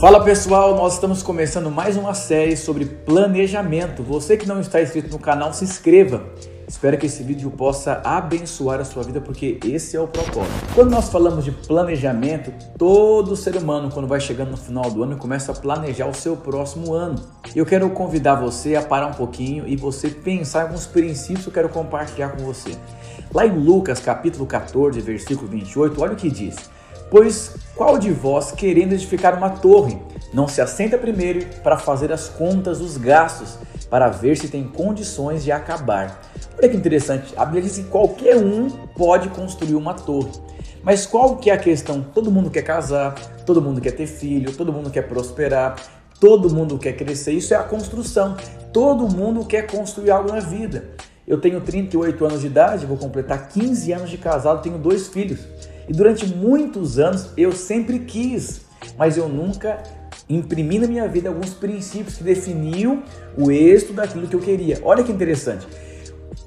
Fala pessoal, nós estamos começando mais uma série sobre planejamento. Você que não está inscrito no canal, se inscreva. Espero que esse vídeo possa abençoar a sua vida, porque esse é o propósito. Quando nós falamos de planejamento, todo ser humano, quando vai chegando no final do ano, começa a planejar o seu próximo ano. Eu quero convidar você a parar um pouquinho e você pensar em alguns princípios que eu quero compartilhar com você. Lá em Lucas, capítulo 14, versículo 28, olha o que diz. Pois qual de vós, querendo edificar uma torre, não se assenta primeiro para fazer as contas dos gastos, para ver se tem condições de acabar? Olha que interessante, a Bíblia diz que qualquer um pode construir uma torre. Mas qual que é a questão? Todo mundo quer casar, todo mundo quer ter filho, todo mundo quer prosperar, todo mundo quer crescer. Isso é a construção. Todo mundo quer construir algo na vida. Eu tenho 38 anos de idade, vou completar 15 anos de casado, tenho dois filhos. E durante muitos anos eu sempre quis, mas eu nunca imprimi na minha vida alguns princípios que definiam o êxito daquilo que eu queria. Olha que interessante.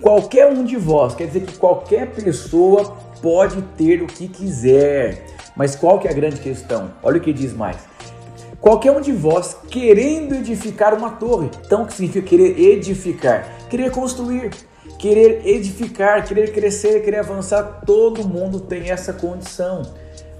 Qualquer um de vós, quer dizer que qualquer pessoa pode ter o que quiser. Mas qual que é a grande questão? Olha o que diz mais. Qualquer um de vós querendo edificar uma torre. Então, o que significa querer edificar? Querer construir querer edificar, querer crescer, querer avançar, todo mundo tem essa condição.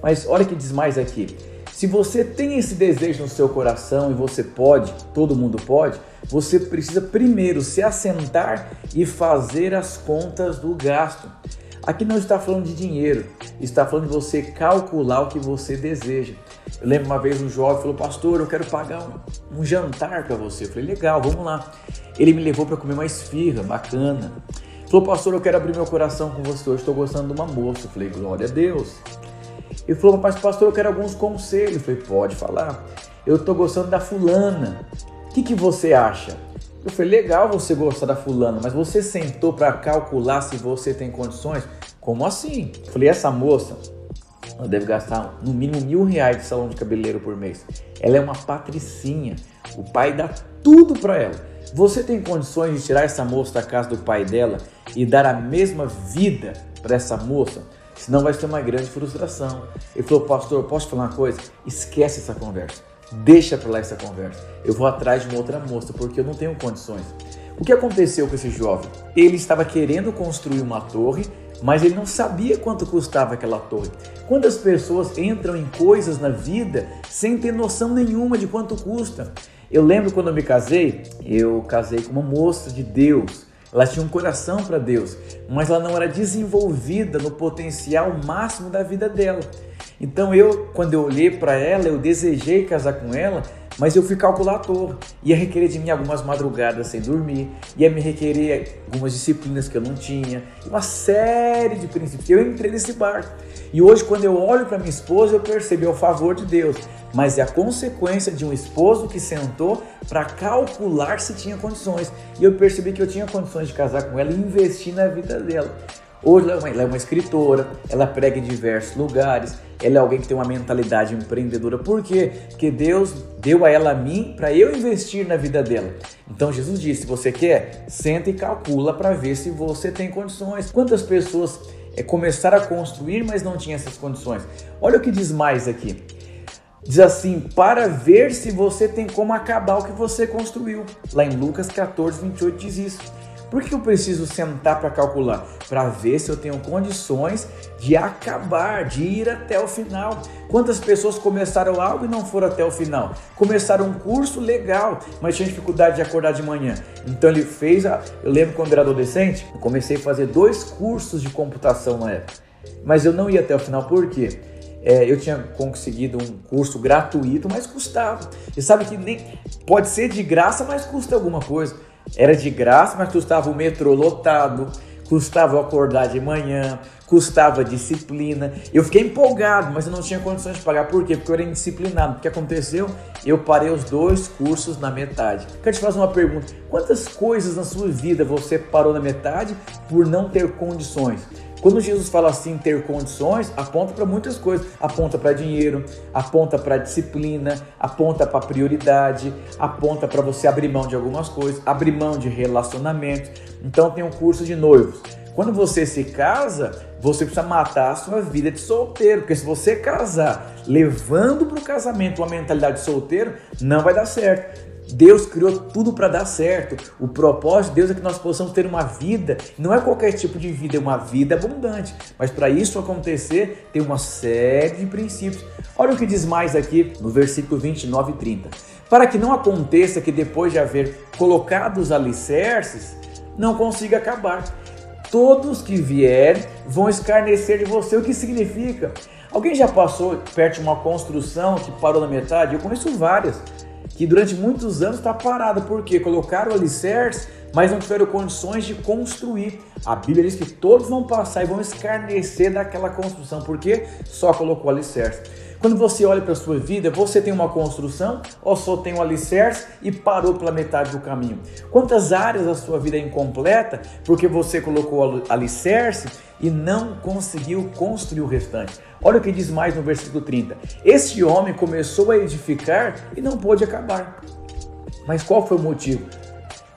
Mas olha que diz mais aqui. Se você tem esse desejo no seu coração e você pode, todo mundo pode, você precisa primeiro se assentar e fazer as contas do gasto. Aqui não está falando de dinheiro, está falando de você calcular o que você deseja. Eu lembro uma vez um jovem falou, pastor, eu quero pagar um, um jantar para você. Eu falei, legal, vamos lá. Ele me levou para comer uma esfirra, bacana. Falou, pastor, eu quero abrir meu coração com você hoje, estou gostando de uma moça. Eu falei, glória a Deus. Ele falou, mas pastor, eu quero alguns conselhos. Eu falei, pode falar. Eu estou gostando da fulana. O que, que você acha? Eu falei, legal você gostar da fulana, mas você sentou para calcular se você tem condições? Como assim? Eu falei, essa moça, ela deve gastar no mínimo mil reais de salão de cabeleireiro por mês. Ela é uma patricinha. O pai dá tudo para ela. Você tem condições de tirar essa moça da casa do pai dela e dar a mesma vida para essa moça? Senão vai ser uma grande frustração. Ele falou, pastor, posso falar uma coisa? Esquece essa conversa. Deixa para lá essa conversa. Eu vou atrás de uma outra moça porque eu não tenho condições. O que aconteceu com esse jovem? Ele estava querendo construir uma torre mas ele não sabia quanto custava aquela torre. Quantas pessoas entram em coisas na vida sem ter noção nenhuma de quanto custa? Eu lembro quando eu me casei, eu casei com uma moça de Deus. Ela tinha um coração para Deus, mas ela não era desenvolvida no potencial máximo da vida dela. Então eu, quando eu olhei para ela, eu desejei casar com ela, mas eu fui torre. Ia requerer de mim algumas madrugadas sem dormir, ia me requerer algumas disciplinas que eu não tinha, uma série de princípios. Eu entrei nesse barco. E hoje, quando eu olho para minha esposa, eu percebi o favor de Deus, mas é a consequência de um esposo que sentou para calcular se tinha condições. E eu percebi que eu tinha condições de casar com ela e investir na vida dela. Hoje ela é, uma, escritora, ela prega em diversos lugares, ela é alguém que tem uma mentalidade empreendedora. Por quê? Porque Deus deu a ela a mim para eu investir na vida dela. Então Jesus disse: se você quer, senta e calcula para ver se você tem condições. Quantas pessoas é, começaram a construir, mas não tinham essas condições? Olha o que diz mais aqui. Diz assim: para ver se você tem como acabar o que você construiu. Lá em Lucas 14, 28 diz isso. Por que eu preciso sentar para calcular? Para ver se eu tenho condições de acabar, de ir até o final. Quantas pessoas começaram algo e não foram até o final? Começaram um curso legal, mas tinham dificuldade de acordar de manhã. Então ele fez, a... eu lembro quando era adolescente, eu comecei a fazer dois cursos de computação na época. Mas eu não ia até o final, por quê? É, eu tinha conseguido um curso gratuito, mas custava. E sabe que nem pode ser de graça, mas custa alguma coisa. Era de graça, mas custava o metrô lotado, custava acordar de manhã, custava disciplina. Eu fiquei empolgado, mas eu não tinha condições de pagar. Por quê? Porque eu era indisciplinado. O que aconteceu? Eu parei os dois cursos na metade. Quero te fazer uma pergunta: quantas coisas na sua vida você parou na metade por não ter condições? Quando Jesus fala assim, ter condições, aponta para muitas coisas. Aponta para dinheiro, aponta para disciplina, aponta para prioridade, aponta para você abrir mão de algumas coisas, abrir mão de relacionamentos. Então tem um curso de noivos. Quando você se casa, você precisa matar a sua vida de solteiro, porque se você casar levando para o casamento uma mentalidade de solteiro, não vai dar certo. Deus criou tudo para dar certo. O propósito de Deus é que nós possamos ter uma vida, não é qualquer tipo de vida, é uma vida abundante. Mas para isso acontecer, tem uma série de princípios. Olha o que diz mais aqui no versículo 29 e 30. Para que não aconteça que depois de haver colocado os alicerces, não consiga acabar. Todos que vierem vão escarnecer de você. O que significa? Alguém já passou perto de uma construção que parou na metade? Eu conheço várias que durante muitos anos está parada, porque colocaram alicerce, mas não tiveram condições de construir. A Bíblia diz que todos vão passar e vão escarnecer daquela construção, porque só colocou alicerce. Quando você olha para a sua vida, você tem uma construção ou só tem um alicerce e parou pela metade do caminho? Quantas áreas da sua vida é incompleta porque você colocou alicerce e não conseguiu construir o restante? Olha o que diz mais no versículo 30. Este homem começou a edificar e não pôde acabar. Mas qual foi o motivo?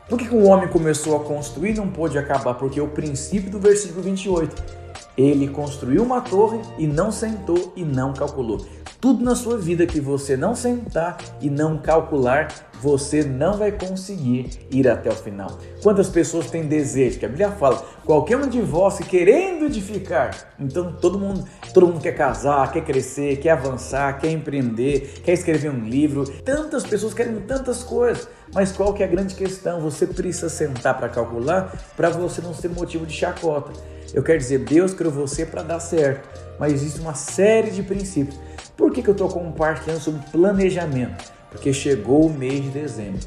Por que, o homem começou a construir e não pôde acabar? Porque o princípio do versículo 28 ele construiu uma torre e não sentou e não calculou. Tudo na sua vida que você não sentar e não calcular, você não vai conseguir ir até o final. Quantas pessoas têm desejo? Que a Bíblia fala, qualquer um de vós querendo edificar. Então todo mundo, todo mundo quer casar, quer crescer, quer avançar, quer empreender, quer escrever um livro. Tantas pessoas querem tantas coisas. Mas qual que é a grande questão? Você precisa sentar para calcular para você não ser motivo de chacota. Eu quero dizer, Deus criou você para dar certo, mas existe uma série de princípios. Por que, que eu estou compartilhando sobre planejamento? Porque chegou o mês de dezembro.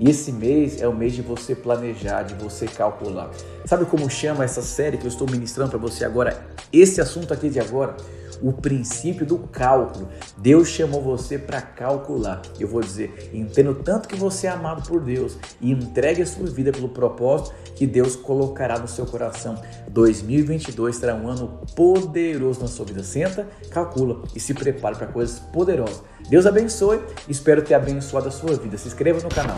E esse mês é o mês de você planejar, de você calcular. Sabe como chama essa série que eu estou ministrando para você agora? Esse assunto aqui de agora o princípio do cálculo. Deus chamou você para calcular. Eu vou dizer, entendo tanto que você é amado por Deus e entregue a sua vida pelo propósito que Deus colocará no seu coração. 2022 será um ano poderoso na sua vida. Senta, calcula e se prepare para coisas poderosas. Deus abençoe, espero ter abençoado a sua vida. Se inscreva no canal.